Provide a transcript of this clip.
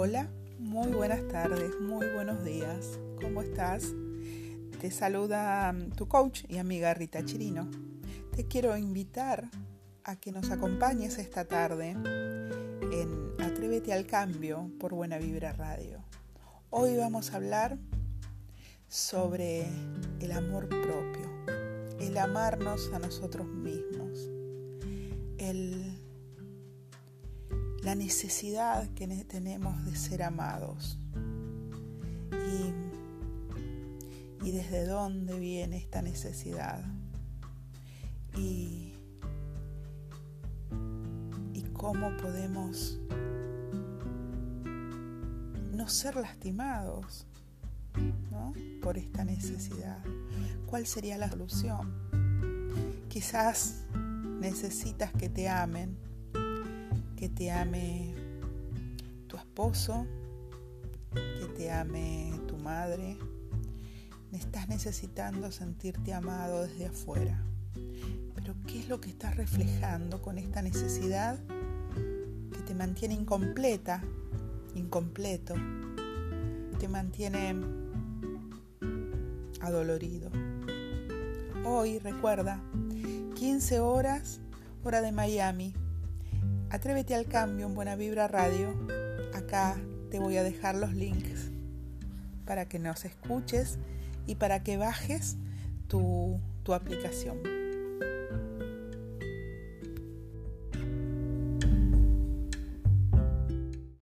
Hola, muy buenas tardes, muy buenos días. ¿Cómo estás? Te saluda mm, tu coach y amiga Rita Chirino. Te quiero invitar a que nos acompañes esta tarde en Atrévete al Cambio por Buena Vibra Radio. Hoy vamos a hablar sobre el amor propio, el amarnos a nosotros mismos, el la necesidad que tenemos de ser amados y, desde dónde viene esta necesidad y, y cómo podemos no ser lastimados por esta necesidad. ¿Cuál sería la solución? Quizás necesitas que te amen, que te ame tu esposo, que te ame tu madre. Estás necesitando sentirte amado desde afuera. Pero ¿qué es lo que estás reflejando con esta necesidad que te mantiene incompleta, incompleto? Te mantiene adolorido. Hoy, recuerda, 15 horas, hora de Miami. Atrévete al cambio en Buena Vibra Radio. Acá te voy a dejar los links para que nos escuches y para que bajes tu, tu aplicación.